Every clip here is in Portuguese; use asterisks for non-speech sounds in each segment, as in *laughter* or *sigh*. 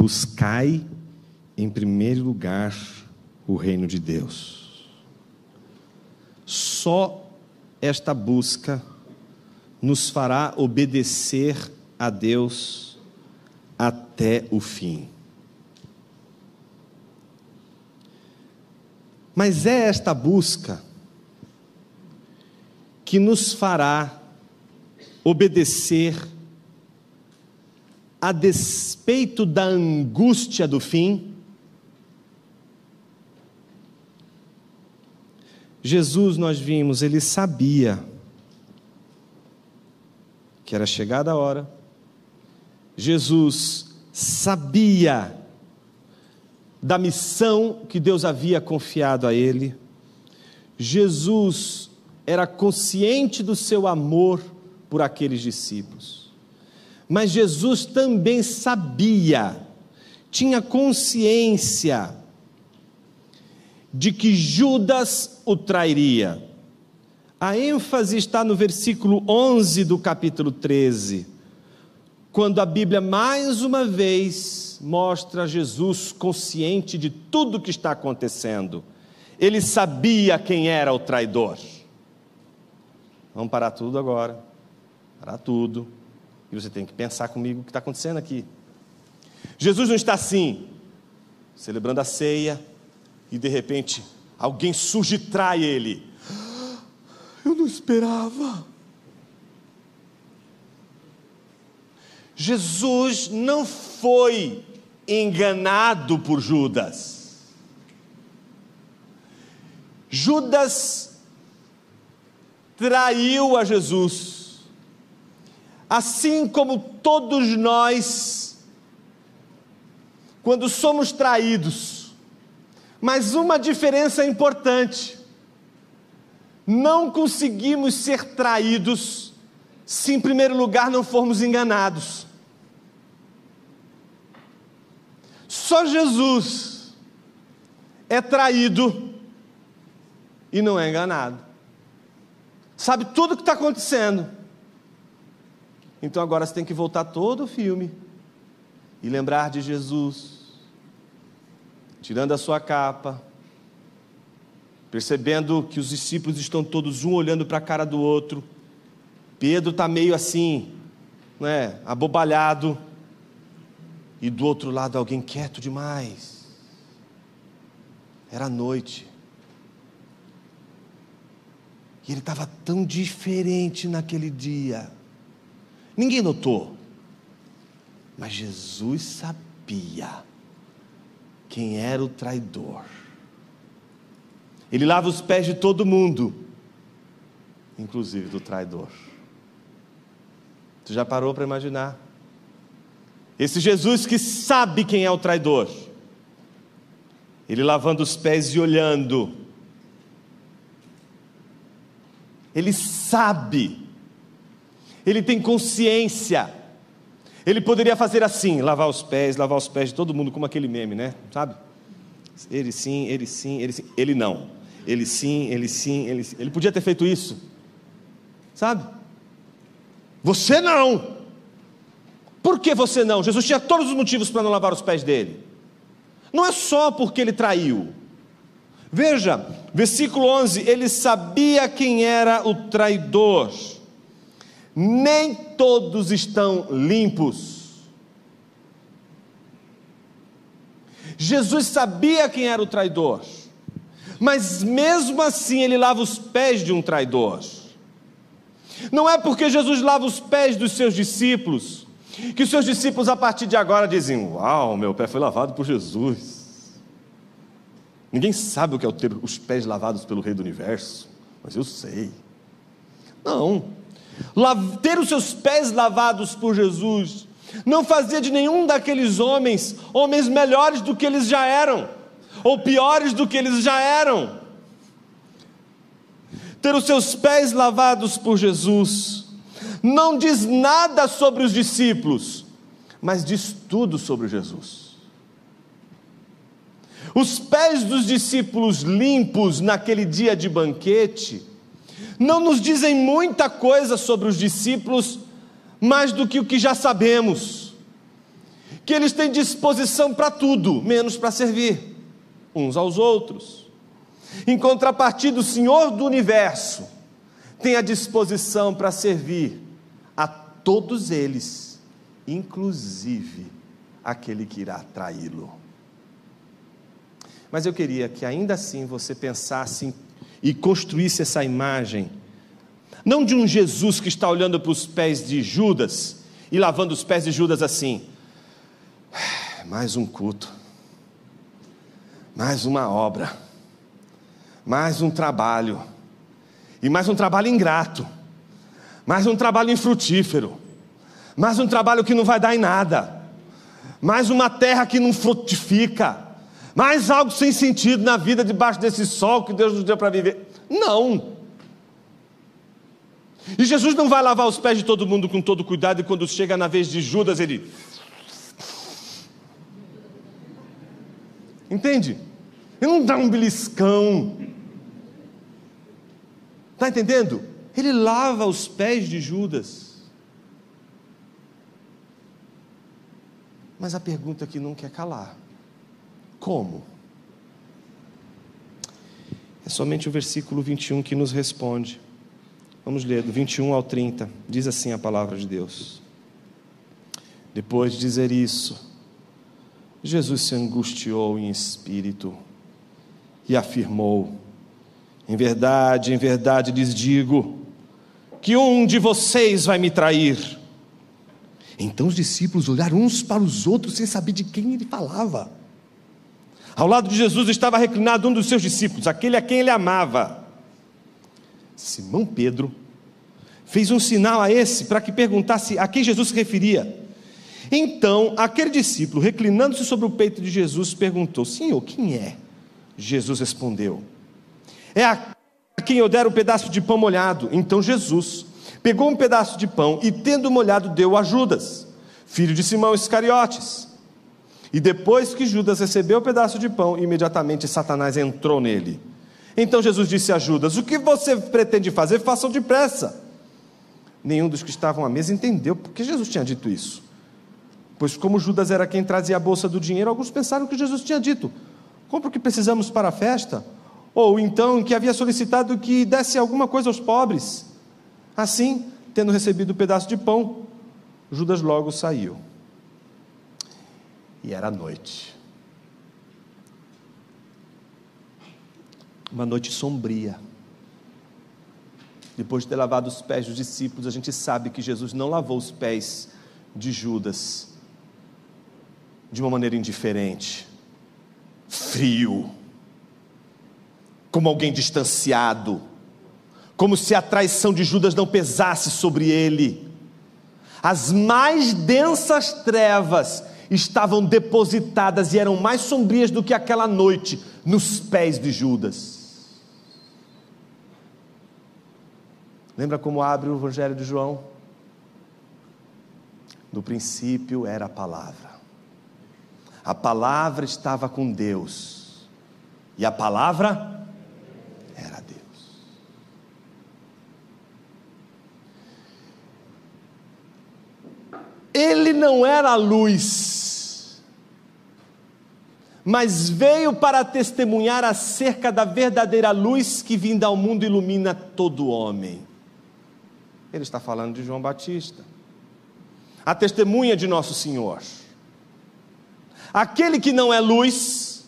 Buscai em primeiro lugar o reino de Deus. Só esta busca nos fará obedecer a Deus até o fim. Mas é esta busca que nos fará obedecer a despeito da angústia do fim. Jesus, nós vimos, ele sabia que era chegada a hora. Jesus sabia da missão que Deus havia confiado a ele. Jesus era consciente do seu amor por aqueles discípulos. Mas Jesus também sabia, tinha consciência de que Judas o trairia. A ênfase está no versículo 11 do capítulo 13, quando a Bíblia mais uma vez mostra Jesus consciente de tudo o que está acontecendo. Ele sabia quem era o traidor. Vamos parar tudo agora. Parar tudo. E você tem que pensar comigo o que está acontecendo aqui. Jesus não está assim, celebrando a ceia, e de repente alguém surge e trai ele. *gasps* Eu não esperava. Jesus não foi enganado por Judas. Judas traiu a Jesus, assim como todos nós, quando somos traídos, mas uma diferença importante: não conseguimos ser traídos se, em primeiro lugar, não formos enganados. Só Jesus é traído e não é enganado sabe tudo o que está acontecendo. Então agora você tem que voltar todo o filme e lembrar de Jesus, tirando a sua capa, percebendo que os discípulos estão todos um olhando para a cara do outro. Pedro está meio assim, né, abobalhado, e do outro lado alguém quieto demais. Era noite. E ele estava tão diferente naquele dia. Ninguém notou. Mas Jesus sabia quem era o traidor. Ele lava os pés de todo mundo, inclusive do traidor. Você já parou para imaginar? Esse Jesus que sabe quem é o traidor, ele lavando os pés e olhando ele sabe, ele tem consciência. Ele poderia fazer assim, lavar os pés, lavar os pés de todo mundo, como aquele meme, né? Sabe? Ele sim, ele sim, ele sim. Ele não. Ele sim, ele sim, ele sim. Ele podia ter feito isso. Sabe? Você não. Por que você não? Jesus tinha todos os motivos para não lavar os pés dele. Não é só porque ele traiu. Veja, versículo 11: ele sabia quem era o traidor, nem todos estão limpos. Jesus sabia quem era o traidor, mas mesmo assim ele lava os pés de um traidor. Não é porque Jesus lava os pés dos seus discípulos que os seus discípulos a partir de agora dizem: Uau, meu pé foi lavado por Jesus. Ninguém sabe o que é ter os pés lavados pelo Rei do Universo, mas eu sei. Não. Ter os seus pés lavados por Jesus não fazia de nenhum daqueles homens homens melhores do que eles já eram, ou piores do que eles já eram. Ter os seus pés lavados por Jesus não diz nada sobre os discípulos, mas diz tudo sobre Jesus. Os pés dos discípulos limpos naquele dia de banquete não nos dizem muita coisa sobre os discípulos, mais do que o que já sabemos. que eles têm disposição para tudo, menos para servir uns aos outros. Em contrapartida, o Senhor do universo tem a disposição para servir a todos eles, inclusive aquele que irá traí-lo. Mas eu queria que ainda assim você pensasse e construísse essa imagem, não de um Jesus que está olhando para os pés de Judas e lavando os pés de Judas assim, *sighs* mais um culto, mais uma obra, mais um trabalho, e mais um trabalho ingrato, mais um trabalho infrutífero, mais um trabalho que não vai dar em nada, mais uma terra que não frutifica, mais algo sem sentido na vida debaixo desse sol que Deus nos deu para viver. Não. E Jesus não vai lavar os pés de todo mundo com todo cuidado, e quando chega na vez de Judas, ele. Entende? Ele não dá um beliscão. Está entendendo? Ele lava os pés de Judas. Mas a pergunta que não quer calar: como? É somente o versículo 21 que nos responde. Vamos ler, do 21 ao 30. Diz assim a palavra de Deus. Depois de dizer isso, Jesus se angustiou em espírito e afirmou: Em verdade, em verdade lhes digo, que um de vocês vai me trair. Então os discípulos olharam uns para os outros sem saber de quem ele falava. Ao lado de Jesus estava reclinado um dos seus discípulos, aquele a quem ele amava. Simão Pedro fez um sinal a esse para que perguntasse a quem Jesus se referia. Então, aquele discípulo, reclinando-se sobre o peito de Jesus, perguntou: Senhor, quem é? Jesus respondeu: É a quem eu der o um pedaço de pão molhado. Então Jesus pegou um pedaço de pão e, tendo molhado, deu a Judas, filho de Simão Iscariotes. E depois que Judas recebeu o pedaço de pão, imediatamente Satanás entrou nele. Então Jesus disse a Judas: O que você pretende fazer, façam depressa. Nenhum dos que estavam à mesa entendeu porque Jesus tinha dito isso. Pois, como Judas era quem trazia a bolsa do dinheiro, alguns pensaram que Jesus tinha dito: Compre o que precisamos para a festa. Ou então que havia solicitado que desse alguma coisa aos pobres. Assim, tendo recebido o um pedaço de pão, Judas logo saiu e era noite. Uma noite sombria. Depois de ter lavado os pés dos discípulos, a gente sabe que Jesus não lavou os pés de Judas de uma maneira indiferente, frio, como alguém distanciado, como se a traição de Judas não pesasse sobre ele. As mais densas trevas estavam depositadas e eram mais sombrias do que aquela noite nos pés de Judas. Lembra como abre o Evangelho de João? No princípio era a palavra. A palavra estava com Deus. E a palavra era Deus. Ele não era a luz mas veio para testemunhar acerca da verdadeira luz que vinda ao mundo ilumina todo homem. Ele está falando de João Batista, a testemunha de nosso Senhor. Aquele que não é luz,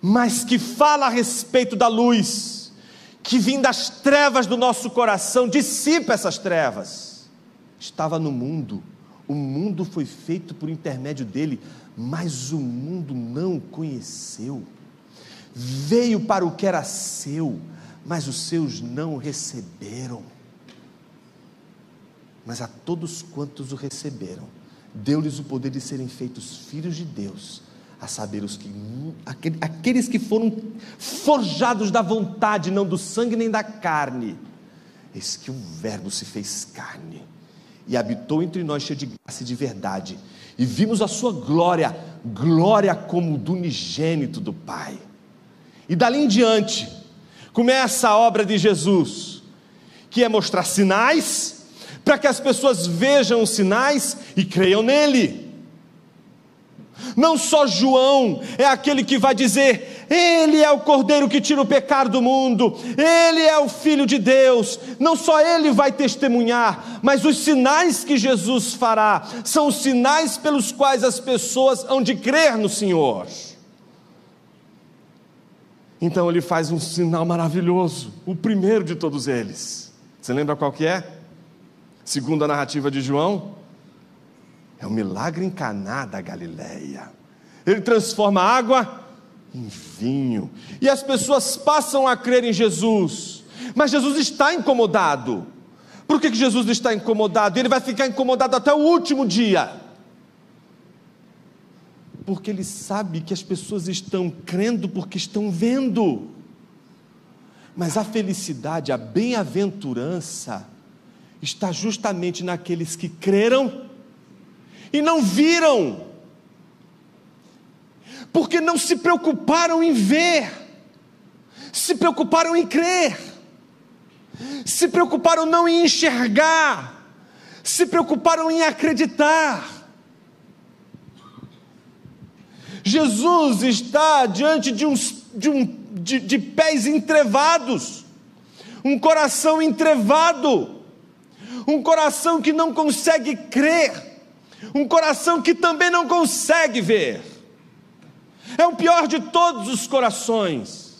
mas que fala a respeito da luz, que vem das trevas do nosso coração, dissipa essas trevas. Estava no mundo, o mundo foi feito por intermédio dele, mas o mundo não o conheceu. Veio para o que era seu, mas os seus não o receberam. Mas a todos quantos o receberam, deu-lhes o poder de serem feitos filhos de Deus, a saber, os que, aqueles que foram forjados da vontade, não do sangue nem da carne. Eis que o Verbo se fez carne e habitou entre nós cheio de graça e de verdade e vimos a sua glória, glória como do unigênito do Pai. E dali em diante, começa a obra de Jesus, que é mostrar sinais, para que as pessoas vejam os sinais e creiam nele. Não só João é aquele que vai dizer: Ele é o cordeiro que tira o pecado do mundo, Ele é o Filho de Deus. Não só ele vai testemunhar, mas os sinais que Jesus fará são os sinais pelos quais as pessoas hão de crer no Senhor. Então ele faz um sinal maravilhoso, o primeiro de todos eles. Você lembra qual que é? Segundo a narrativa de João, é o milagre em Caná da Galileia. Ele transforma água em vinho. E as pessoas passam a crer em Jesus. Mas Jesus está incomodado. Por que, que Jesus está incomodado? Ele vai ficar incomodado até o último dia. Porque ele sabe que as pessoas estão crendo porque estão vendo. Mas a felicidade, a bem-aventurança, está justamente naqueles que creram e não viram, porque não se preocuparam em ver, se preocuparam em crer, se preocuparam não em enxergar, se preocuparam em acreditar. Jesus está diante de, uns, de, um, de, de pés entrevados, um coração entrevado, um coração que não consegue crer um coração que também não consegue ver. É o pior de todos os corações.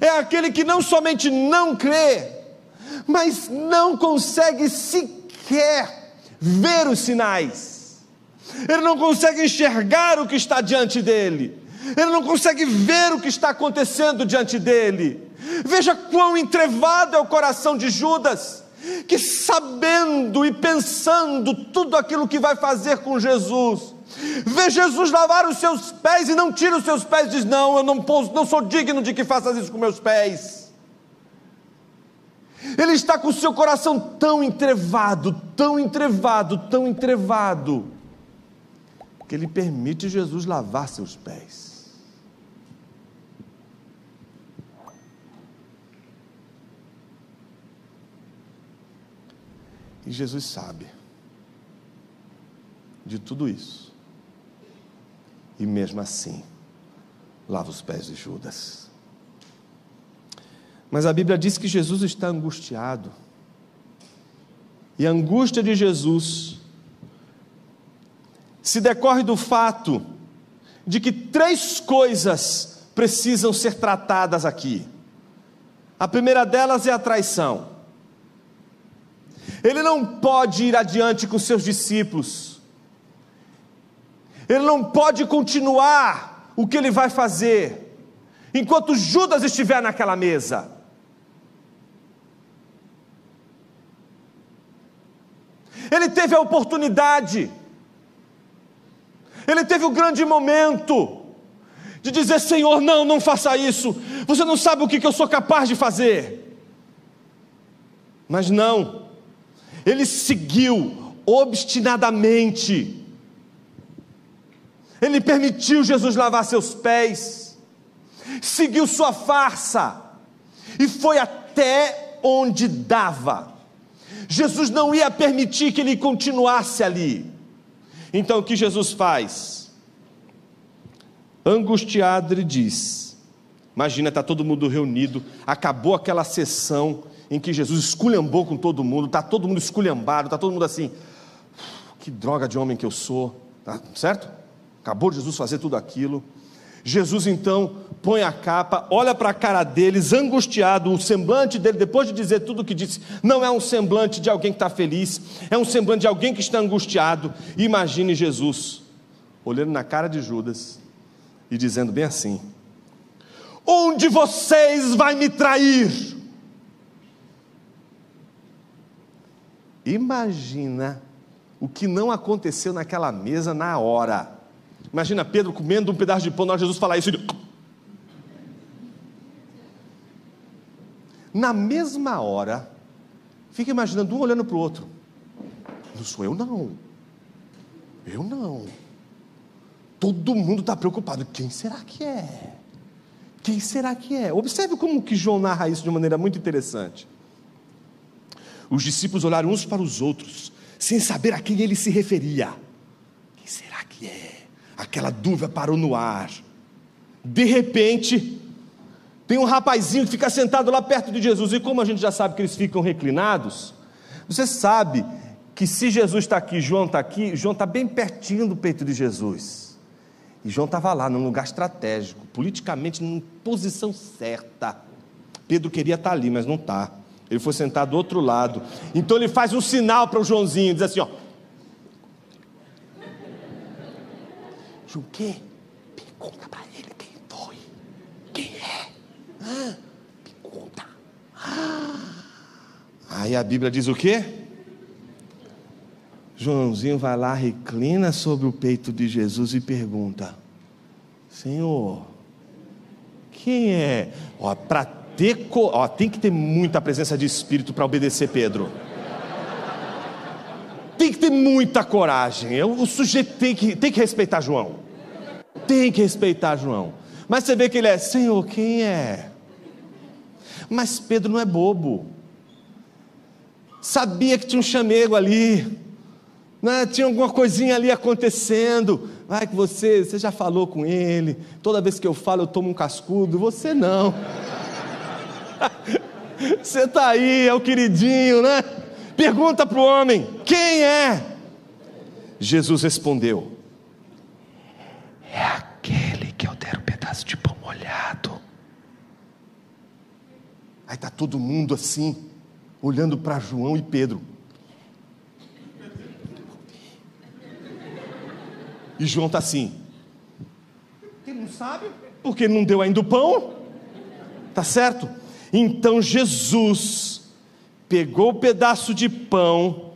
É aquele que não somente não crê, mas não consegue sequer ver os sinais. Ele não consegue enxergar o que está diante dele. Ele não consegue ver o que está acontecendo diante dele. Veja quão entrevado é o coração de Judas que sabendo e pensando tudo aquilo que vai fazer com Jesus, vê Jesus lavar os seus pés e não tira os seus pés, diz: Não, eu não, posso, não sou digno de que faças isso com meus pés. Ele está com o seu coração tão entrevado, tão entrevado, tão entrevado, que ele permite Jesus lavar seus pés. E Jesus sabe de tudo isso. E mesmo assim, lava os pés de Judas. Mas a Bíblia diz que Jesus está angustiado. E a angústia de Jesus se decorre do fato de que três coisas precisam ser tratadas aqui. A primeira delas é a traição. Ele não pode ir adiante com seus discípulos. Ele não pode continuar o que ele vai fazer enquanto Judas estiver naquela mesa. Ele teve a oportunidade, ele teve o grande momento de dizer: Senhor, não, não faça isso, você não sabe o que eu sou capaz de fazer. Mas não, ele seguiu obstinadamente. Ele permitiu Jesus lavar seus pés, seguiu sua farsa e foi até onde dava. Jesus não ia permitir que ele continuasse ali. Então o que Jesus faz? Angustiado, ele diz: Imagina, está todo mundo reunido, acabou aquela sessão em que Jesus esculhambou com todo mundo, está todo mundo esculhambado, está todo mundo assim, que droga de homem que eu sou, tá certo? Acabou Jesus fazer tudo aquilo. Jesus então põe a capa, olha para a cara deles, angustiado, o semblante dele, depois de dizer tudo o que disse, não é um semblante de alguém que está feliz, é um semblante de alguém que está angustiado. imagine Jesus olhando na cara de Judas e dizendo bem assim: Onde vocês vai me trair? Imagina o que não aconteceu naquela mesa na hora. Imagina Pedro comendo um pedaço de pão, na hora Jesus falar isso. Ele... Na mesma hora, fica imaginando um olhando para o outro. Não sou eu, não. Eu não. Todo mundo está preocupado. Quem será que é? Quem será que é? Observe como que João narra isso de maneira muito interessante. Os discípulos olharam uns para os outros, sem saber a quem ele se referia. Quem será que é? Aquela dúvida parou no ar. De repente, tem um rapazinho que fica sentado lá perto de Jesus, e como a gente já sabe que eles ficam reclinados, você sabe que se Jesus está aqui, João está aqui, João está bem pertinho do peito de Jesus. E João estava lá, num lugar estratégico, politicamente, em posição certa. Pedro queria estar tá ali, mas não está. Ele foi sentar do outro lado. Então ele faz um sinal para o Joãozinho, diz assim: ó. João, o quê? Pergunta para ele quem foi. Quem é? Pergunta. Ah. Aí a Bíblia diz o quê? Joãozinho vai lá, reclina sobre o peito de Jesus e pergunta: Senhor, quem é? Ó, para ter, ó, tem que ter muita presença de espírito para obedecer Pedro. Tem que ter muita coragem. O sujeito tem que, tem que respeitar João. Tem que respeitar João. Mas você vê que ele é, Senhor, quem é? Mas Pedro não é bobo. Sabia que tinha um chamego ali. Né? Tinha alguma coisinha ali acontecendo. Vai que você, você já falou com ele. Toda vez que eu falo, eu tomo um cascudo. Você não. *laughs* Você está aí, é o queridinho, né? Pergunta para o homem: quem é? Jesus respondeu: É aquele que eu der um pedaço de pão molhado. Aí está todo mundo assim, olhando para João e Pedro. E João está assim. Ele não sabe, porque não deu ainda o pão. Tá certo? Então Jesus pegou o pedaço de pão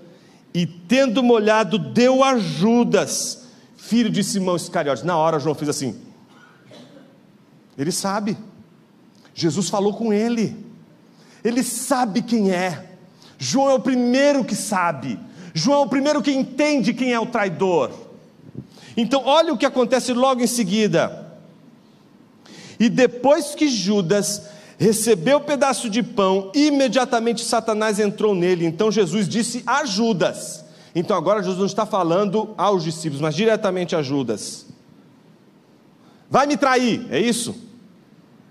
e, tendo molhado, deu a Judas, filho de Simão Iscariotes. Na hora, João fez assim. Ele sabe. Jesus falou com ele. Ele sabe quem é. João é o primeiro que sabe. João é o primeiro que entende quem é o traidor. Então, olha o que acontece logo em seguida. E depois que Judas recebeu o pedaço de pão, imediatamente Satanás entrou nele. Então Jesus disse a Judas. Então agora Jesus não está falando aos discípulos, mas diretamente a Judas. Vai me trair, é isso?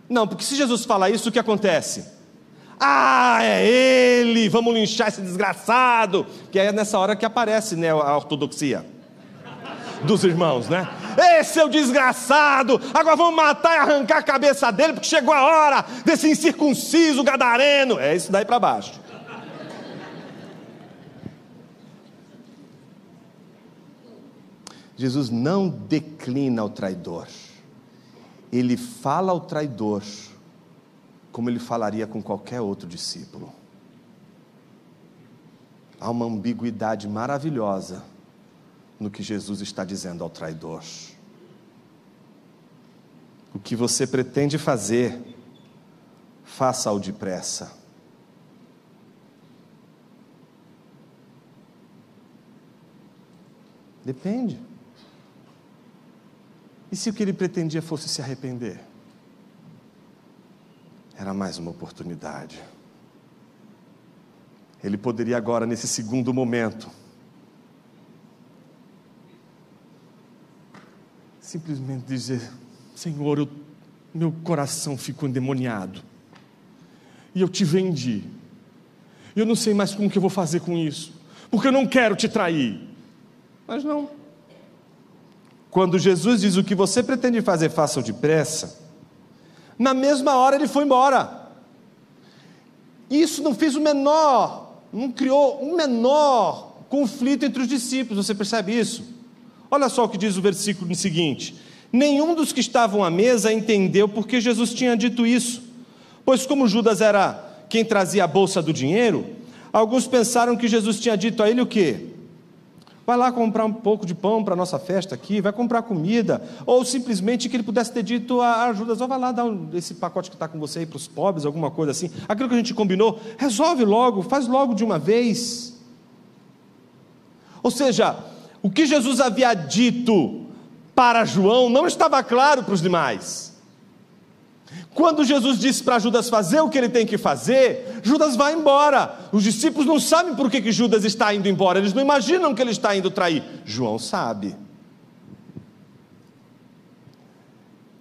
Não, porque se Jesus falar isso, o que acontece? Ah, é ele, vamos linchar esse desgraçado. Que é nessa hora que aparece né, a ortodoxia dos irmãos, né? É o desgraçado, agora vamos matar e arrancar a cabeça dele, porque chegou a hora desse incircunciso gadareno. É isso daí para baixo. Jesus não declina o traidor, ele fala ao traidor como ele falaria com qualquer outro discípulo. Há uma ambiguidade maravilhosa no que Jesus está dizendo ao traidor. O que você pretende fazer, faça-o depressa. Depende. E se o que ele pretendia fosse se arrepender? Era mais uma oportunidade. Ele poderia agora, nesse segundo momento, simplesmente dizer: Senhor, eu, meu coração ficou endemoniado, e eu te vendi, e eu não sei mais como que eu vou fazer com isso, porque eu não quero te trair. Mas não. Quando Jesus diz o que você pretende fazer, faça-o depressa, na mesma hora ele foi embora. Isso não fez o menor, não criou um menor conflito entre os discípulos, você percebe isso? Olha só o que diz o versículo seguinte: Nenhum dos que estavam à mesa entendeu porque Jesus tinha dito isso, pois, como Judas era quem trazia a bolsa do dinheiro, alguns pensaram que Jesus tinha dito a ele o quê? Vai lá comprar um pouco de pão para a nossa festa aqui, vai comprar comida, ou simplesmente que ele pudesse ter dito a Judas: oh, vai lá dar esse pacote que está com você aí para os pobres, alguma coisa assim. Aquilo que a gente combinou, resolve logo, faz logo de uma vez. Ou seja, o que Jesus havia dito para João não estava claro para os demais. Quando Jesus disse para Judas fazer o que ele tem que fazer, Judas vai embora. Os discípulos não sabem por que, que Judas está indo embora, eles não imaginam que ele está indo trair. João sabe.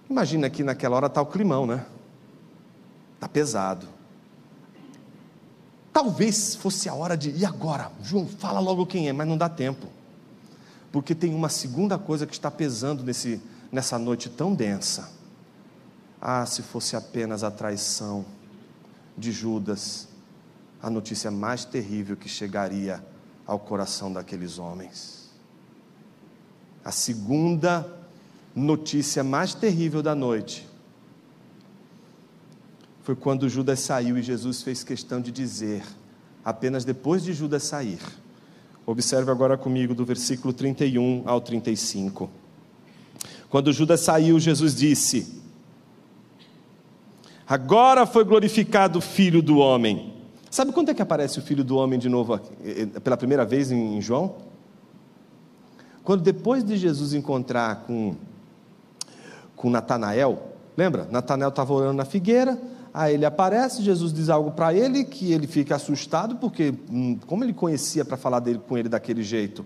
Imagina que naquela hora está o climão, né? Está pesado. Talvez fosse a hora de, e agora? João, fala logo quem é, mas não dá tempo. Porque tem uma segunda coisa que está pesando nesse, nessa noite tão densa. Ah, se fosse apenas a traição de Judas, a notícia mais terrível que chegaria ao coração daqueles homens. A segunda notícia mais terrível da noite foi quando Judas saiu e Jesus fez questão de dizer, apenas depois de Judas sair. Observe agora comigo do versículo 31 ao 35. Quando Judas saiu, Jesus disse: Agora foi glorificado o Filho do Homem. Sabe quando é que aparece o Filho do Homem de novo, eh, eh, pela primeira vez em João? Quando depois de Jesus encontrar com, com Natanael, lembra? Natanael estava orando na figueira, aí ele aparece, Jesus diz algo para ele que ele fica assustado, porque hum, como ele conhecia para falar dele, com ele daquele jeito?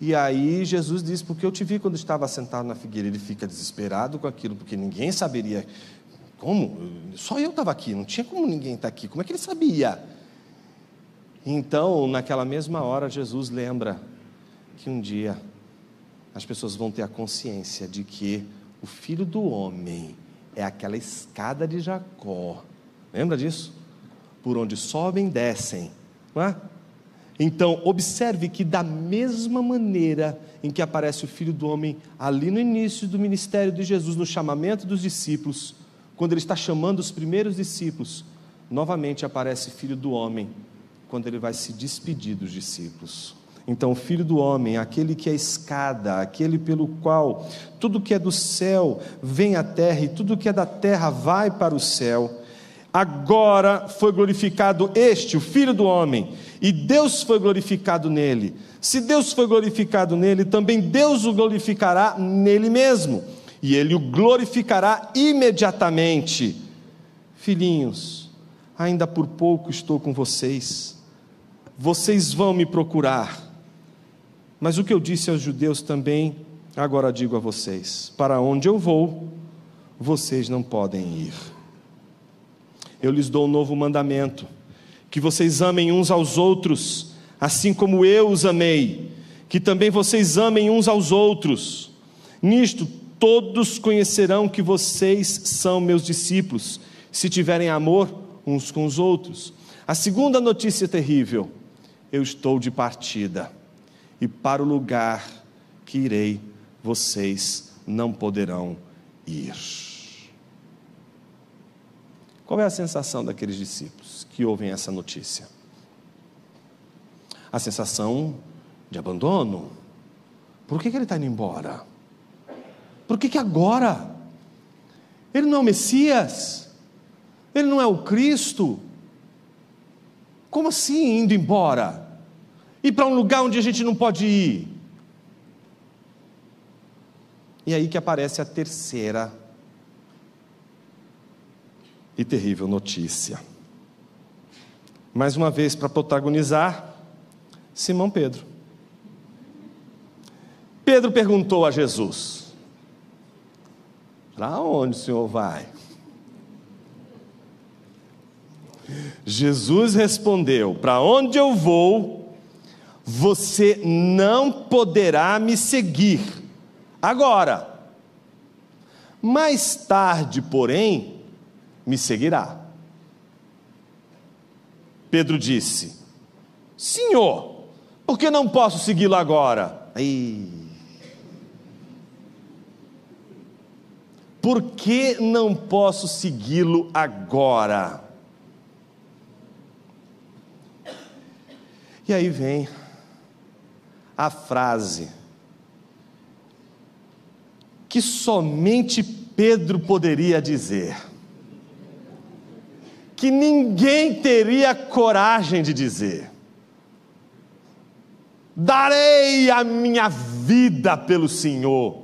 E aí Jesus diz, porque eu te vi quando estava sentado na figueira, ele fica desesperado com aquilo, porque ninguém saberia como? Só eu estava aqui, não tinha como ninguém estar tá aqui. Como é que ele sabia? Então, naquela mesma hora, Jesus lembra que um dia as pessoas vão ter a consciência de que o filho do homem é aquela escada de Jacó. Lembra disso? Por onde sobem descem. Não é? Então, observe que, da mesma maneira em que aparece o filho do homem ali no início do ministério de Jesus, no chamamento dos discípulos, quando ele está chamando os primeiros discípulos, novamente aparece filho do homem, quando ele vai se despedir dos discípulos. Então, o filho do homem, aquele que é escada, aquele pelo qual tudo que é do céu vem à terra e tudo que é da terra vai para o céu. Agora foi glorificado este, o filho do homem, e Deus foi glorificado nele. Se Deus foi glorificado nele, também Deus o glorificará nele mesmo e ele o glorificará imediatamente. Filhinhos, ainda por pouco estou com vocês, vocês vão me procurar. Mas o que eu disse aos judeus também, agora digo a vocês: para onde eu vou, vocês não podem ir. Eu lhes dou um novo mandamento: que vocês amem uns aos outros, assim como eu os amei, que também vocês amem uns aos outros. Nisto todos conhecerão que vocês são meus discípulos, se tiverem amor uns com os outros. A segunda notícia terrível: eu estou de partida, e para o lugar que irei, vocês não poderão ir. Qual é a sensação daqueles discípulos que ouvem essa notícia? A sensação de abandono. Por que, que ele está indo embora? Por que, que agora? Ele não é o Messias? Ele não é o Cristo? Como assim indo embora? Ir para um lugar onde a gente não pode ir? E aí que aparece a terceira e terrível notícia. Mais uma vez, para protagonizar, Simão Pedro. Pedro perguntou a Jesus: para onde o senhor vai? Jesus respondeu: Para onde eu vou, você não poderá me seguir agora. Mais tarde, porém, me seguirá. Pedro disse: Senhor, por que não posso segui-lo agora? Aí. Por que não posso segui-lo agora? E aí vem a frase que somente Pedro poderia dizer, que ninguém teria coragem de dizer: darei a minha vida pelo Senhor.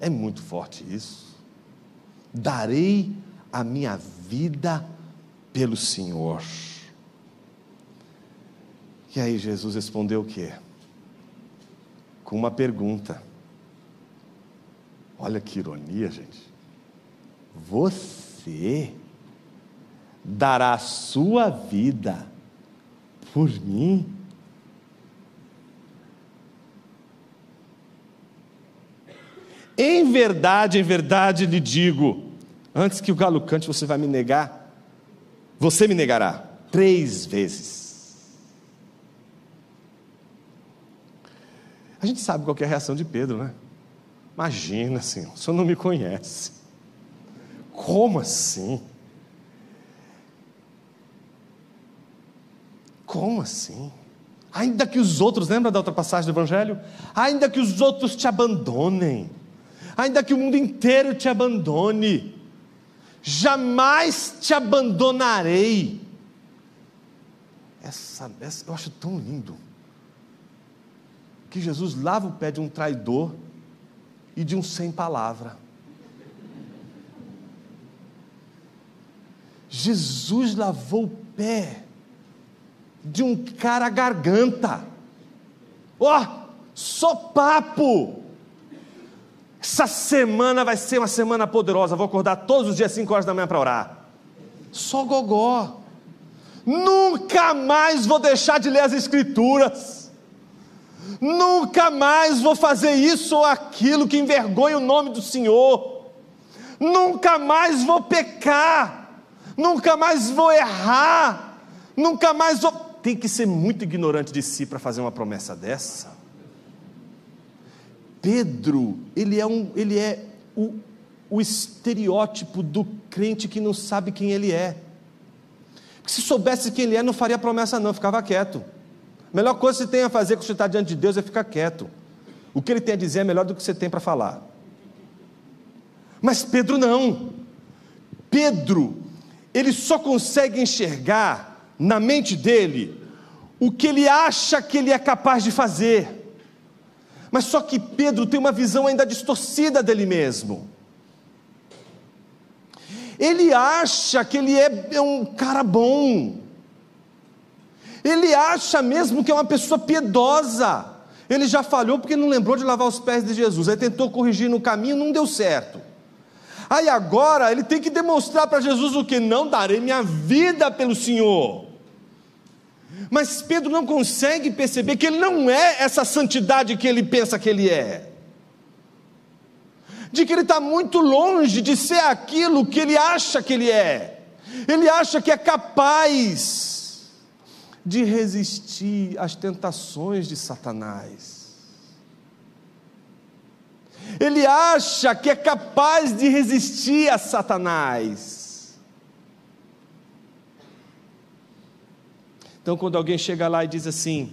É muito forte isso. Darei a minha vida pelo Senhor. E aí Jesus respondeu o quê? Com uma pergunta. Olha que ironia, gente. Você dará a sua vida por mim? Em verdade, em verdade lhe digo: antes que o galo cante, você vai me negar. Você me negará três vezes. A gente sabe qual é a reação de Pedro, né? Imagina, Senhor, o senhor não me conhece. Como assim? Como assim? Ainda que os outros, lembra da outra passagem do Evangelho? Ainda que os outros te abandonem, ainda que o mundo inteiro te abandone, jamais te abandonarei. Essa, essa, eu acho tão lindo que Jesus lava o pé de um traidor e de um sem palavra. Jesus lavou o pé de um cara garganta. Ó, oh, só papo. Essa semana vai ser uma semana poderosa. Vou acordar todos os dias 5 horas da manhã para orar. Só gogó. Nunca mais vou deixar de ler as escrituras. Nunca mais vou fazer isso ou aquilo que envergonha o nome do Senhor. Nunca mais vou pecar. Nunca mais vou errar. Nunca mais vou. Tem que ser muito ignorante de si para fazer uma promessa dessa. Pedro, ele é, um, ele é o, o estereótipo do crente que não sabe quem ele é. Porque se soubesse quem ele é, não faria promessa, não, ficava quieto. A melhor coisa que você tem a fazer quando você está diante de Deus é ficar quieto. O que ele tem a dizer é melhor do que você tem para falar. Mas Pedro não. Pedro, ele só consegue enxergar na mente dele o que ele acha que ele é capaz de fazer. Mas só que Pedro tem uma visão ainda distorcida dele mesmo. Ele acha que ele é, é um cara bom. Ele acha mesmo que é uma pessoa piedosa. Ele já falhou porque não lembrou de lavar os pés de Jesus. Aí tentou corrigir no caminho, não deu certo. Aí agora ele tem que demonstrar para Jesus o que? Não darei minha vida pelo Senhor. Mas Pedro não consegue perceber que ele não é essa santidade que ele pensa que ele é. De que ele está muito longe de ser aquilo que ele acha que ele é. Ele acha que é capaz de resistir às tentações de Satanás. Ele acha que é capaz de resistir a Satanás. Então, quando alguém chega lá e diz assim: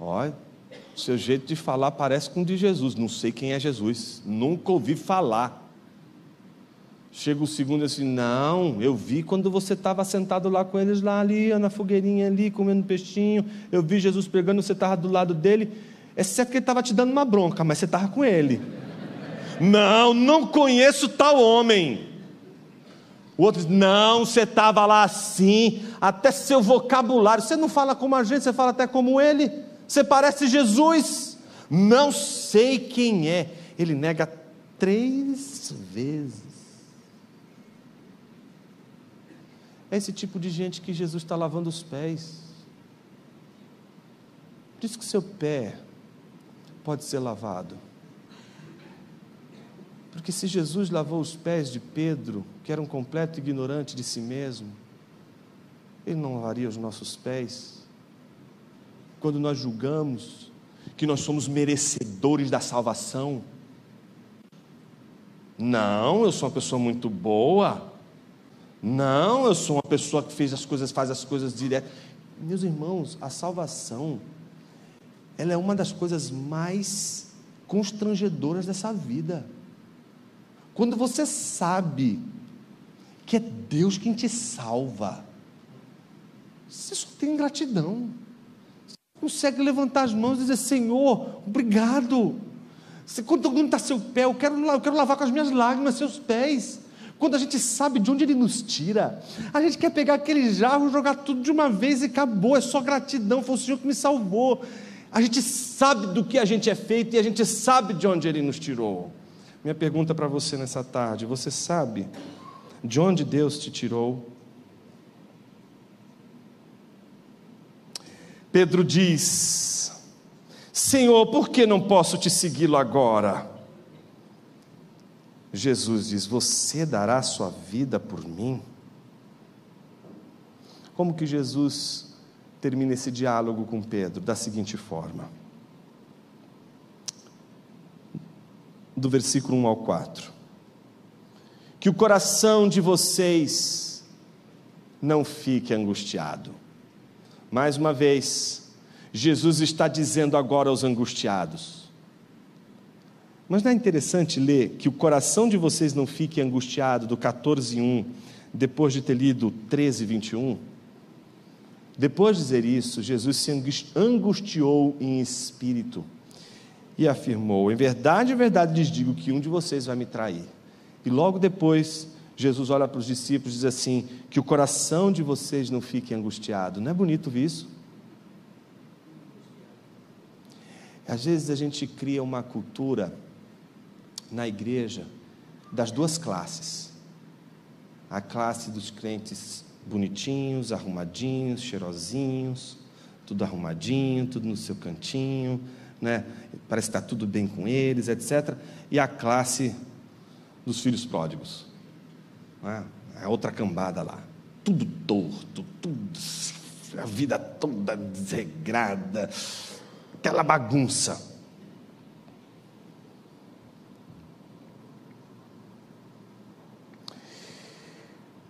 Olha, o seu jeito de falar parece com o de Jesus, não sei quem é Jesus, nunca ouvi falar. Chega o segundo assim, não, eu vi quando você estava sentado lá com eles lá ali, na fogueirinha ali, comendo peixinho, eu vi Jesus pregando, você estava do lado dele, é certo que ele estava te dando uma bronca, mas você estava com ele. *laughs* não, não conheço tal homem. O outro diz, não, você estava lá assim, até seu vocabulário, você não fala como a gente, você fala até como ele, você parece Jesus. Não sei quem é. Ele nega três vezes. É esse tipo de gente que Jesus está lavando os pés. Isso que seu pé pode ser lavado. Porque se Jesus lavou os pés de Pedro, que era um completo ignorante de si mesmo, ele não lavaria os nossos pés? Quando nós julgamos que nós somos merecedores da salvação, não, eu sou uma pessoa muito boa, não, eu sou uma pessoa que fez as coisas, faz as coisas direto. Meus irmãos, a salvação, ela é uma das coisas mais constrangedoras dessa vida. Quando você sabe que é Deus quem te salva, você só tem gratidão. Você consegue levantar as mãos e dizer: Senhor, obrigado. Quando alguém está seu pé, eu quero, eu quero lavar com as minhas lágrimas seus pés quando a gente sabe de onde Ele nos tira, a gente quer pegar aquele jarro, jogar tudo de uma vez e acabou, é só gratidão, foi o Senhor que me salvou. A gente sabe do que a gente é feito e a gente sabe de onde Ele nos tirou. Minha pergunta para você nessa tarde: você sabe de onde Deus te tirou? Pedro diz: Senhor, por que não posso te segui-lo agora? Jesus diz: Você dará sua vida por mim? Como que Jesus termina esse diálogo com Pedro? Da seguinte forma: do versículo 1 ao 4. Que o coração de vocês não fique angustiado. Mais uma vez, Jesus está dizendo agora aos angustiados: mas não é interessante ler que o coração de vocês não fique angustiado, do 14, 1, depois de ter lido 13, 21? Depois de dizer isso, Jesus se angustiou em espírito e afirmou: Em verdade, em verdade lhes digo que um de vocês vai me trair. E logo depois, Jesus olha para os discípulos e diz assim: Que o coração de vocês não fique angustiado. Não é bonito ver isso? Às vezes a gente cria uma cultura na igreja das duas classes. A classe dos crentes bonitinhos, arrumadinhos, cheirosinhos, tudo arrumadinho, tudo no seu cantinho, né? parece que está tudo bem com eles, etc. E a classe dos filhos pródigos. Né? A outra cambada lá. Tudo torto, tudo, a vida toda desregrada, aquela bagunça.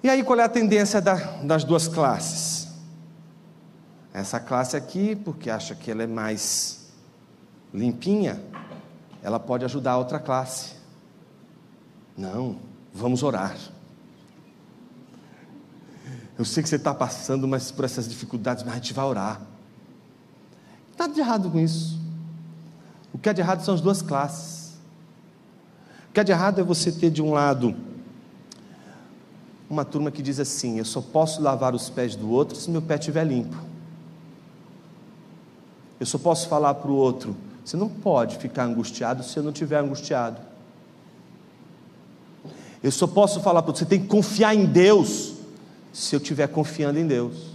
E aí, qual é a tendência da, das duas classes? Essa classe aqui, porque acha que ela é mais limpinha, ela pode ajudar a outra classe. Não, vamos orar. Eu sei que você está passando mas por essas dificuldades, mas a gente vai orar. Nada de errado com isso. O que é de errado são as duas classes. O que é de errado é você ter de um lado uma turma que diz assim: eu só posso lavar os pés do outro se meu pé estiver limpo. Eu só posso falar para o outro: você não pode ficar angustiado se eu não estiver angustiado. Eu só posso falar para outro: você tem que confiar em Deus se eu estiver confiando em Deus.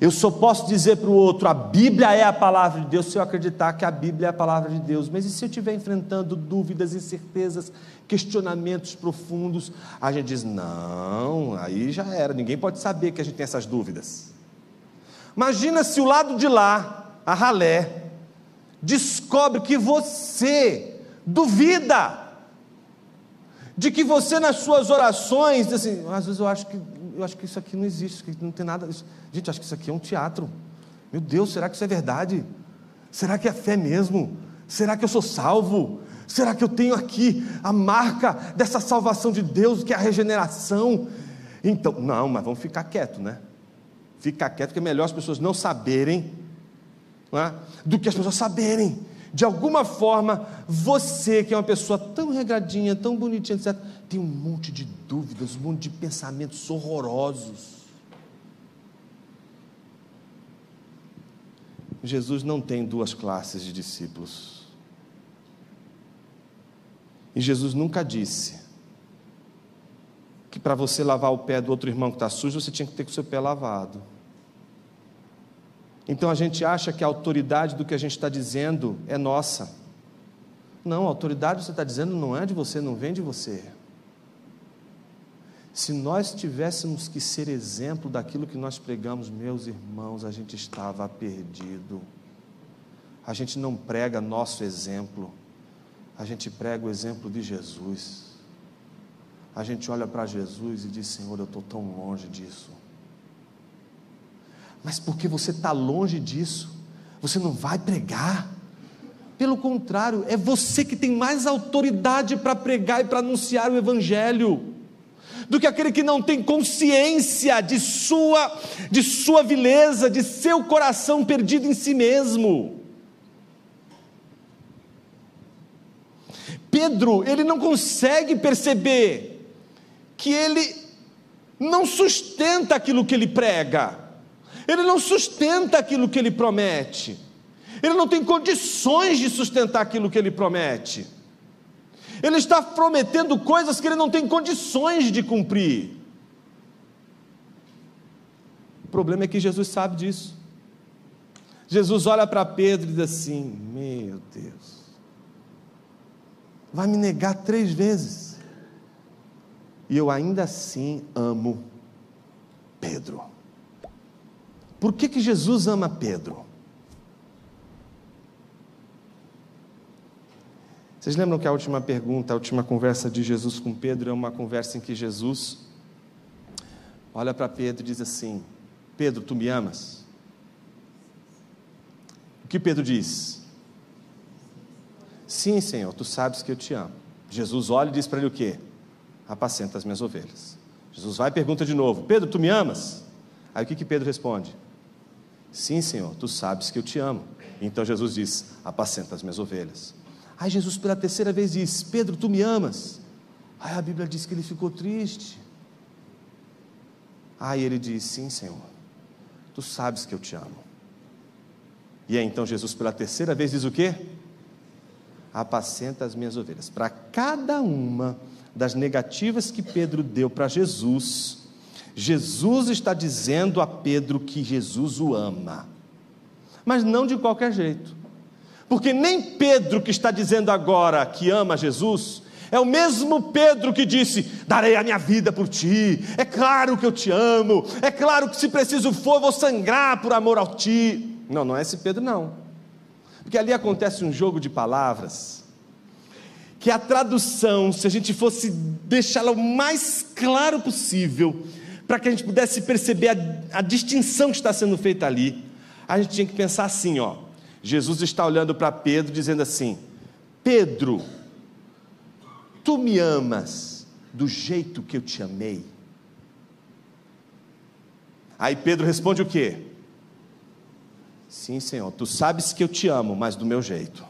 Eu só posso dizer para o outro: a Bíblia é a palavra de Deus, se eu acreditar que a Bíblia é a palavra de Deus. Mas e se eu estiver enfrentando dúvidas, incertezas, questionamentos profundos? A gente diz: não, aí já era, ninguém pode saber que a gente tem essas dúvidas. Imagina se o lado de lá, a ralé, descobre que você duvida de que você nas suas orações, assim, às vezes eu acho que eu acho que isso aqui não existe, que não tem nada. Isso, gente, acho que isso aqui é um teatro. Meu Deus, será que isso é verdade? Será que é fé mesmo? Será que eu sou salvo? Será que eu tenho aqui a marca dessa salvação de Deus, que é a regeneração? Então, não, mas vamos ficar quieto, né? Ficar quieto, porque é melhor as pessoas não saberem é? do que as pessoas saberem. De alguma forma, você que é uma pessoa tão regradinha, tão bonitinha, etc., tem um monte de dúvidas, um monte de pensamentos horrorosos. Jesus não tem duas classes de discípulos. E Jesus nunca disse que para você lavar o pé do outro irmão que está sujo, você tinha que ter com o seu pé lavado. Então a gente acha que a autoridade do que a gente está dizendo é nossa. Não, a autoridade que você está dizendo não é de você, não vem de você. Se nós tivéssemos que ser exemplo daquilo que nós pregamos, meus irmãos, a gente estava perdido. A gente não prega nosso exemplo, a gente prega o exemplo de Jesus. A gente olha para Jesus e diz: Senhor, eu estou tão longe disso. Mas porque você está longe disso, você não vai pregar. Pelo contrário, é você que tem mais autoridade para pregar e para anunciar o Evangelho do que aquele que não tem consciência de sua, de sua vileza, de seu coração perdido em si mesmo. Pedro, ele não consegue perceber que ele não sustenta aquilo que ele prega, ele não sustenta aquilo que ele promete. Ele não tem condições de sustentar aquilo que ele promete. Ele está prometendo coisas que ele não tem condições de cumprir. O problema é que Jesus sabe disso. Jesus olha para Pedro e diz assim: Meu Deus, vai me negar três vezes. E eu ainda assim amo Pedro. Por que, que Jesus ama Pedro? Vocês lembram que a última pergunta, a última conversa de Jesus com Pedro é uma conversa em que Jesus olha para Pedro e diz assim: Pedro, tu me amas? O que Pedro diz? Sim, Senhor, tu sabes que eu te amo. Jesus olha e diz para ele o quê? Apacenta as minhas ovelhas. Jesus vai e pergunta de novo: Pedro, tu me amas? Aí o que, que Pedro responde? Sim, Senhor, tu sabes que eu te amo. Então Jesus diz: Apacenta as minhas ovelhas. Aí Jesus pela terceira vez diz: Pedro, tu me amas? Aí a Bíblia diz que ele ficou triste. Aí ele diz: Sim, Senhor, tu sabes que eu te amo. E aí então Jesus pela terceira vez diz o quê? Apacenta as minhas ovelhas. Para cada uma das negativas que Pedro deu para Jesus, Jesus está dizendo a Pedro que Jesus o ama, mas não de qualquer jeito, porque nem Pedro que está dizendo agora que ama Jesus, é o mesmo Pedro que disse: Darei a minha vida por ti, é claro que eu te amo, é claro que se preciso for, vou sangrar por amor a ti. Não, não é esse Pedro, não, porque ali acontece um jogo de palavras que a tradução, se a gente fosse deixá-la o mais claro possível, para que a gente pudesse perceber a, a, distinção que está sendo feita ali, a gente tinha que pensar assim: ó, Jesus está olhando para Pedro, dizendo assim: Pedro, tu me amas do jeito que eu te amei? Aí Pedro responde o quê? Sim, Senhor, tu sabes que eu te amo, mas do meu jeito.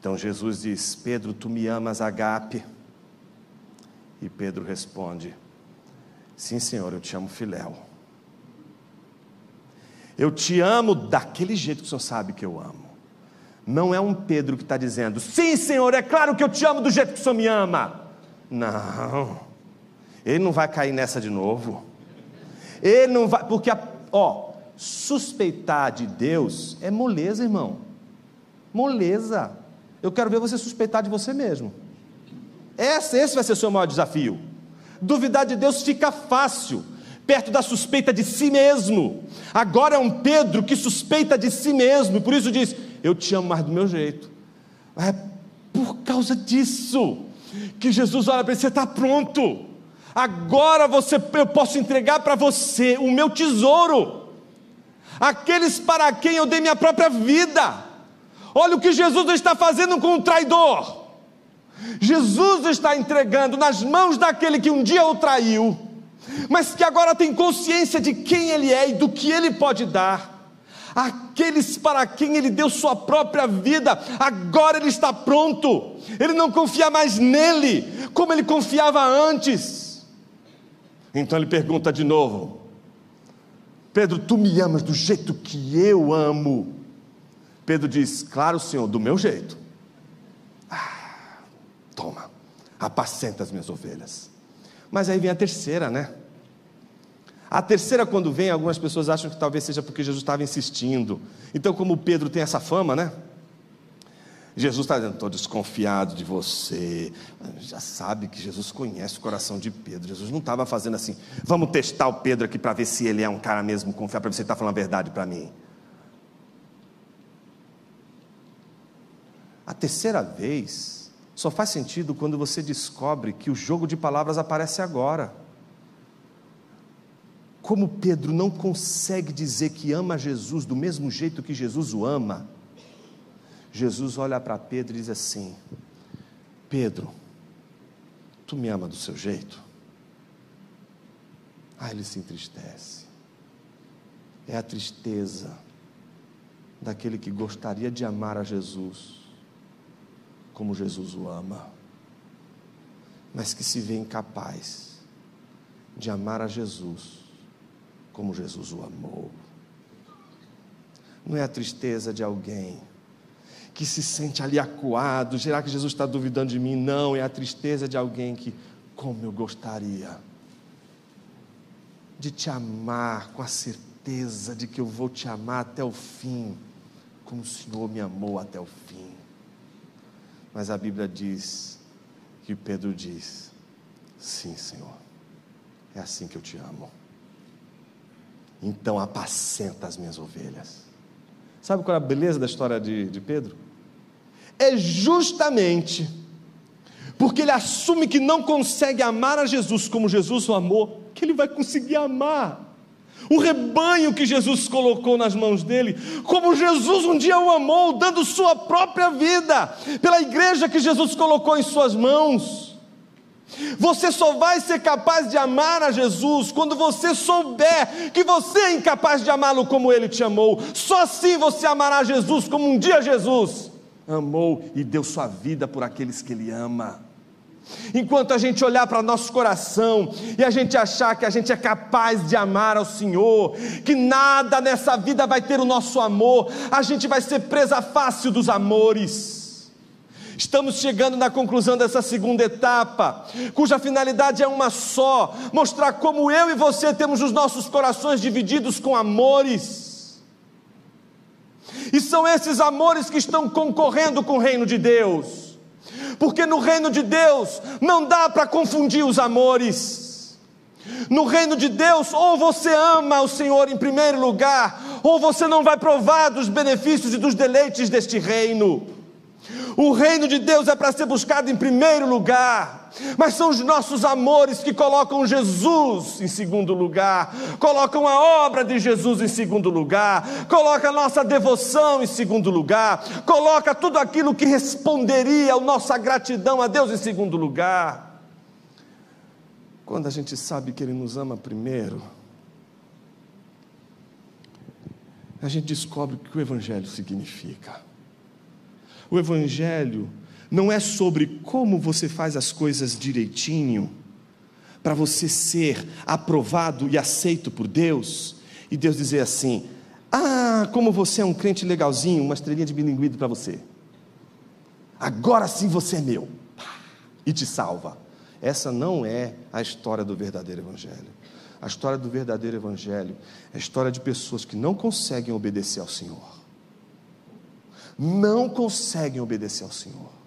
Então Jesus diz: Pedro, tu me amas, agape? E Pedro responde: Sim, Senhor, eu te amo, filéu. Eu te amo daquele jeito que o Senhor sabe que eu amo. Não é um Pedro que está dizendo: Sim, Senhor, é claro que eu te amo do jeito que o Senhor me ama. Não, ele não vai cair nessa de novo. Ele não vai, porque, ó, suspeitar de Deus é moleza, irmão. Moleza. Eu quero ver você suspeitar de você mesmo. Esse, vai ser o seu maior desafio. Duvidar de Deus fica fácil, perto da suspeita de si mesmo. Agora é um Pedro que suspeita de si mesmo, por isso diz: Eu te amo mais do meu jeito. É por causa disso que Jesus olha para ele: Você está pronto. Agora você, eu posso entregar para você o meu tesouro, aqueles para quem eu dei minha própria vida. Olha o que Jesus está fazendo com o traidor. Jesus está entregando nas mãos daquele que um dia o traiu, mas que agora tem consciência de quem ele é e do que ele pode dar. Aqueles para quem ele deu sua própria vida, agora ele está pronto. Ele não confia mais nele, como ele confiava antes. Então ele pergunta de novo: Pedro, tu me amas do jeito que eu amo? Pedro diz: Claro, Senhor, do meu jeito. Toma, apacenta as minhas ovelhas. Mas aí vem a terceira, né? A terceira, quando vem, algumas pessoas acham que talvez seja porque Jesus estava insistindo. Então, como Pedro tem essa fama, né? Jesus está dizendo, estou desconfiado de você. Já sabe que Jesus conhece o coração de Pedro. Jesus não estava fazendo assim, vamos testar o Pedro aqui para ver se ele é um cara mesmo confiável, para ver se ele está falando a verdade para mim. A terceira vez só faz sentido quando você descobre que o jogo de palavras aparece agora. Como Pedro não consegue dizer que ama Jesus do mesmo jeito que Jesus o ama, Jesus olha para Pedro e diz assim: Pedro, tu me ama do seu jeito? Ah, ele se entristece. É a tristeza daquele que gostaria de amar a Jesus como Jesus o ama, mas que se vê incapaz de amar a Jesus como Jesus o amou. não é a tristeza de alguém que se sente ali acuado. Será que Jesus está duvidando de mim? Não, é a tristeza de alguém que, como eu gostaria de te amar com a certeza de que eu vou te amar até o fim, como o Senhor me amou até o fim. Mas a Bíblia diz que Pedro diz: Sim, Senhor, é assim que eu te amo. Então apacenta as minhas ovelhas. Sabe qual é a beleza da história de, de Pedro? É justamente porque ele assume que não consegue amar a Jesus como Jesus o amou, que ele vai conseguir amar o rebanho que Jesus colocou nas mãos dele, como Jesus um dia o amou, dando sua própria vida pela igreja que Jesus colocou em suas mãos. Você só vai ser capaz de amar a Jesus quando você souber que você é incapaz de amá-lo como ele te amou. Só assim você amará Jesus como um dia Jesus amou e deu sua vida por aqueles que ele ama. Enquanto a gente olhar para nosso coração e a gente achar que a gente é capaz de amar ao Senhor, que nada nessa vida vai ter o nosso amor, a gente vai ser presa fácil dos amores. Estamos chegando na conclusão dessa segunda etapa, cuja finalidade é uma só: mostrar como eu e você temos os nossos corações divididos com amores. E são esses amores que estão concorrendo com o reino de Deus, porque no reino de Deus não dá para confundir os amores. No reino de Deus, ou você ama o Senhor em primeiro lugar, ou você não vai provar dos benefícios e dos deleites deste reino. O reino de Deus é para ser buscado em primeiro lugar, mas são os nossos amores que colocam Jesus em segundo lugar, colocam a obra de Jesus em segundo lugar, coloca a nossa devoção em segundo lugar, coloca tudo aquilo que responderia a nossa gratidão a Deus em segundo lugar. Quando a gente sabe que Ele nos ama primeiro, a gente descobre o que o Evangelho significa. O Evangelho não é sobre como você faz as coisas direitinho, para você ser aprovado e aceito por Deus, e Deus dizer assim: Ah, como você é um crente legalzinho, uma estrelinha de bilinguido para você. Agora sim você é meu. E te salva. Essa não é a história do verdadeiro Evangelho. A história do verdadeiro Evangelho é a história de pessoas que não conseguem obedecer ao Senhor não conseguem obedecer ao Senhor.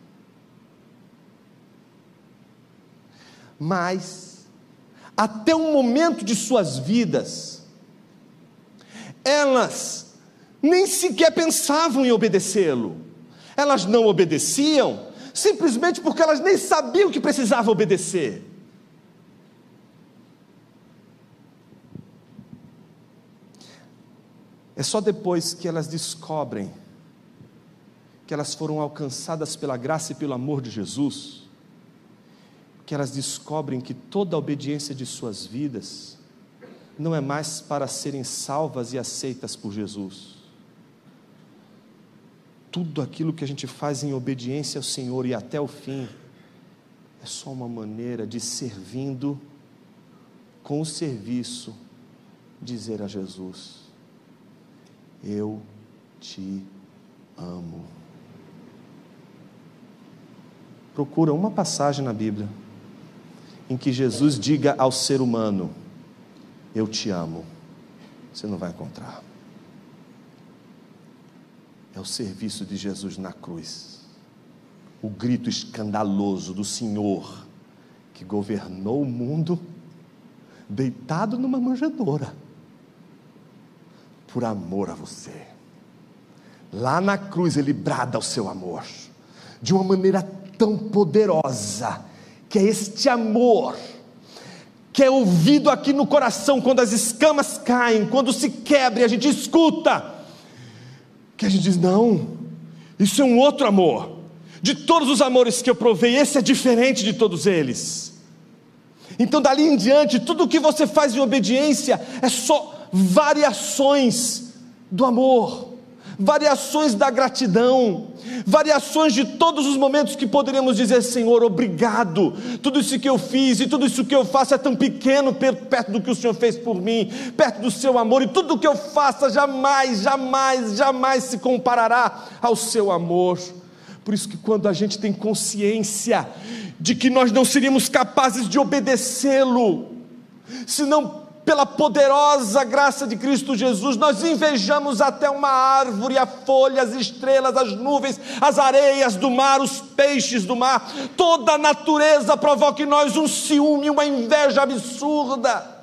Mas, até um momento de suas vidas, elas nem sequer pensavam em obedecê-lo. Elas não obedeciam simplesmente porque elas nem sabiam que precisavam obedecer. É só depois que elas descobrem que elas foram alcançadas pela graça e pelo amor de Jesus, que elas descobrem que toda a obediência de suas vidas não é mais para serem salvas e aceitas por Jesus. Tudo aquilo que a gente faz em obediência ao Senhor e até o fim é só uma maneira de servindo com o serviço dizer a Jesus: Eu te amo. Procura uma passagem na Bíblia em que Jesus diga ao ser humano: Eu te amo. Você não vai encontrar. É o serviço de Jesus na cruz. O grito escandaloso do Senhor que governou o mundo deitado numa manjedoura por amor a você. Lá na cruz ele brada o seu amor de uma maneira tão poderosa, que é este amor, que é ouvido aqui no coração quando as escamas caem, quando se quebra e a gente escuta, que a gente diz: não, isso é um outro amor. De todos os amores que eu provei, esse é diferente de todos eles. Então, dali em diante, tudo o que você faz em obediência é só variações do amor variações da gratidão, variações de todos os momentos que poderíamos dizer: Senhor, obrigado, tudo isso que eu fiz e tudo isso que eu faço é tão pequeno perto do que o Senhor fez por mim, perto do seu amor, e tudo que eu faça jamais, jamais, jamais se comparará ao seu amor. Por isso que quando a gente tem consciência de que nós não seríamos capazes de obedecê-lo, se não pela poderosa graça de Cristo Jesus, nós invejamos até uma árvore, a folha, as estrelas, as nuvens, as areias do mar, os peixes do mar, toda a natureza provoca em nós um ciúme, uma inveja absurda.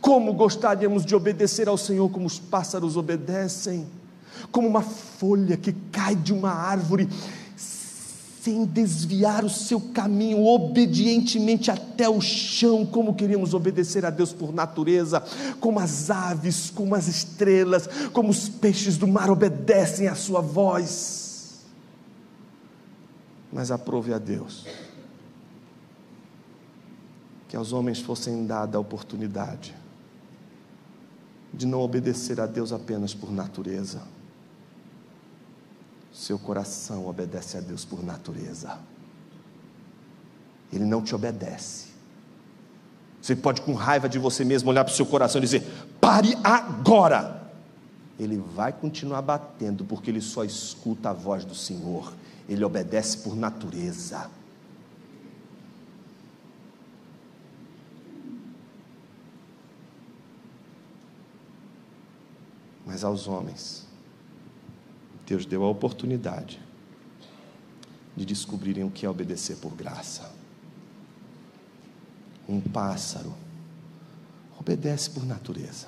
Como gostaríamos de obedecer ao Senhor como os pássaros obedecem, como uma folha que cai de uma árvore sem desviar o seu caminho obedientemente até o chão, como queríamos obedecer a Deus por natureza, como as aves, como as estrelas, como os peixes do mar obedecem à sua voz. Mas aprove a Deus que aos homens fossem dada a oportunidade de não obedecer a Deus apenas por natureza seu coração obedece a Deus por natureza. Ele não te obedece. Você pode, com raiva de você mesmo, olhar para o seu coração e dizer: pare agora. Ele vai continuar batendo, porque ele só escuta a voz do Senhor. Ele obedece por natureza. Mas aos homens, Deus deu a oportunidade de descobrirem o que é obedecer por graça. Um pássaro obedece por natureza.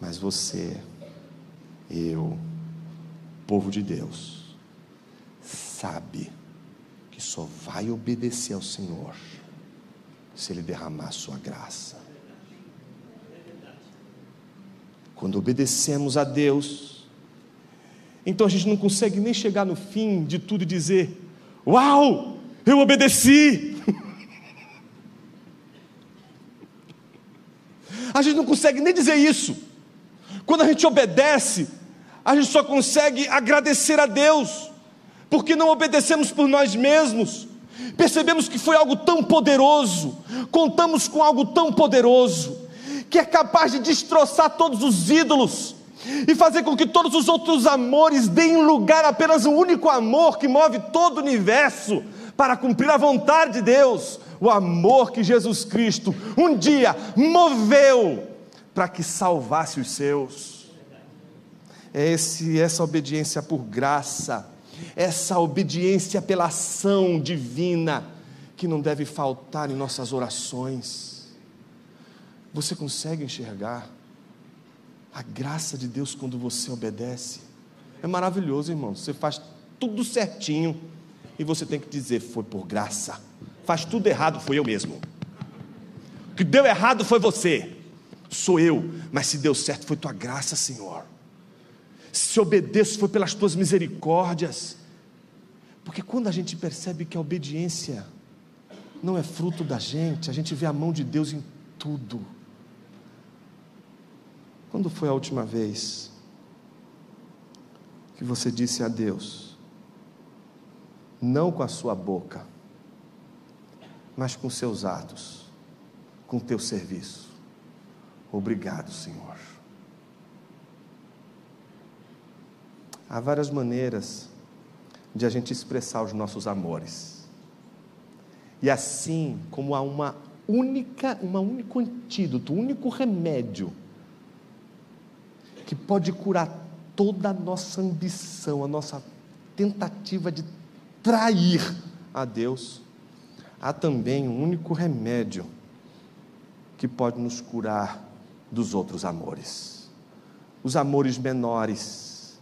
Mas você, eu, povo de Deus, sabe que só vai obedecer ao Senhor se Ele derramar sua graça. Quando obedecemos a Deus, então a gente não consegue nem chegar no fim de tudo e dizer: Uau, eu obedeci. *laughs* a gente não consegue nem dizer isso. Quando a gente obedece, a gente só consegue agradecer a Deus, porque não obedecemos por nós mesmos. Percebemos que foi algo tão poderoso, contamos com algo tão poderoso, que é capaz de destroçar todos os ídolos, e fazer com que todos os outros amores deem lugar a apenas um único amor que move todo o universo para cumprir a vontade de Deus, o amor que Jesus Cristo um dia moveu para que salvasse os seus. É esse, essa obediência por graça, essa obediência pela ação divina que não deve faltar em nossas orações. Você consegue enxergar? A graça de Deus quando você obedece é maravilhoso, irmão. Você faz tudo certinho e você tem que dizer: foi por graça. Faz tudo errado, foi eu mesmo. O que deu errado foi você, sou eu. Mas se deu certo, foi tua graça, Senhor. Se obedeço, foi pelas tuas misericórdias. Porque quando a gente percebe que a obediência não é fruto da gente, a gente vê a mão de Deus em tudo. Quando foi a última vez que você disse a Deus, não com a sua boca, mas com seus atos, com teu serviço? Obrigado, Senhor. Há várias maneiras de a gente expressar os nossos amores. E assim como há uma única, uma único antídoto, um único remédio que pode curar toda a nossa ambição, a nossa tentativa de trair a Deus, há também um único remédio que pode nos curar dos outros amores. Os amores menores,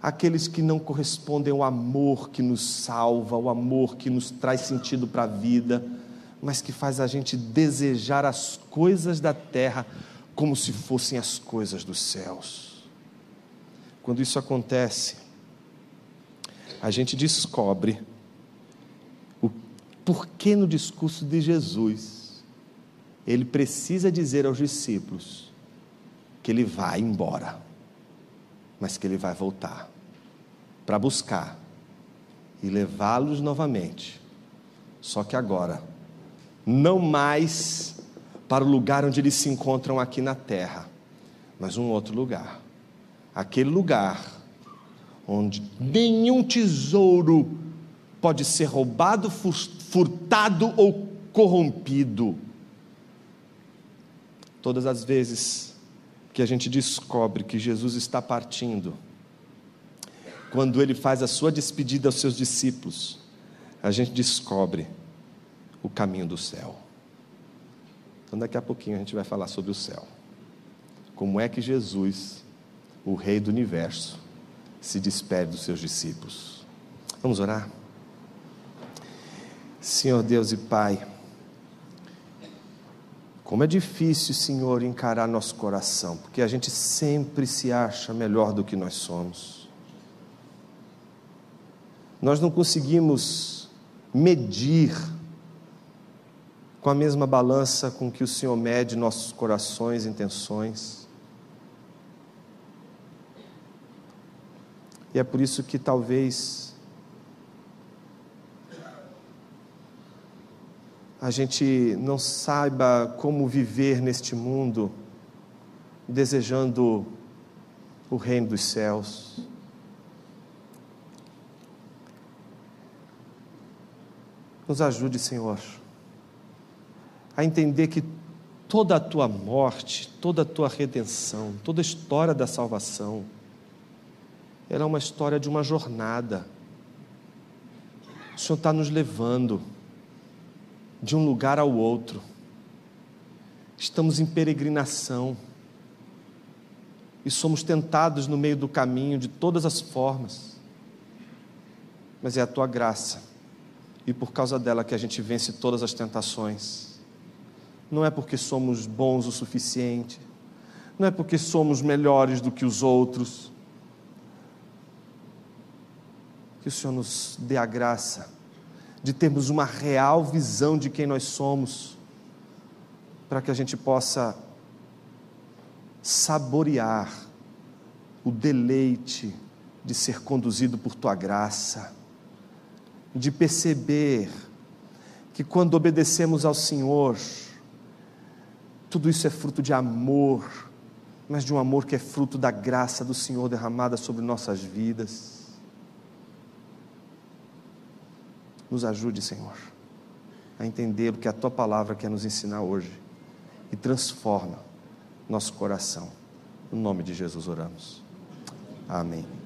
aqueles que não correspondem ao amor que nos salva, ao amor que nos traz sentido para a vida, mas que faz a gente desejar as coisas da terra como se fossem as coisas dos céus. Quando isso acontece, a gente descobre o porquê no discurso de Jesus ele precisa dizer aos discípulos que ele vai embora. mas que Ele vai voltar para buscar e levá-los novamente. Só que agora, não mais para o lugar onde eles se encontram aqui na terra, mas um outro lugar. Aquele lugar onde nenhum tesouro pode ser roubado, furtado ou corrompido. Todas as vezes que a gente descobre que Jesus está partindo, quando ele faz a sua despedida aos seus discípulos, a gente descobre o caminho do céu. Então, daqui a pouquinho a gente vai falar sobre o céu. Como é que Jesus, o Rei do universo, se despede dos seus discípulos? Vamos orar? Senhor Deus e Pai, como é difícil, Senhor, encarar nosso coração, porque a gente sempre se acha melhor do que nós somos. Nós não conseguimos medir com a mesma balança com que o Senhor mede nossos corações e intenções. E é por isso que talvez a gente não saiba como viver neste mundo, desejando o reino dos céus. Nos ajude, Senhor, a entender que toda a tua morte, toda a tua redenção, toda a história da salvação, era uma história de uma jornada. O Senhor está nos levando de um lugar ao outro. Estamos em peregrinação e somos tentados no meio do caminho de todas as formas, mas é a tua graça e por causa dela que a gente vence todas as tentações. Não é porque somos bons o suficiente, não é porque somos melhores do que os outros. Que o Senhor nos dê a graça de termos uma real visão de quem nós somos, para que a gente possa saborear o deleite de ser conduzido por tua graça, de perceber que quando obedecemos ao Senhor, tudo isso é fruto de amor, mas de um amor que é fruto da graça do Senhor derramada sobre nossas vidas. Nos ajude, Senhor, a entender o que a tua palavra quer nos ensinar hoje e transforma nosso coração. No nome de Jesus oramos. Amém.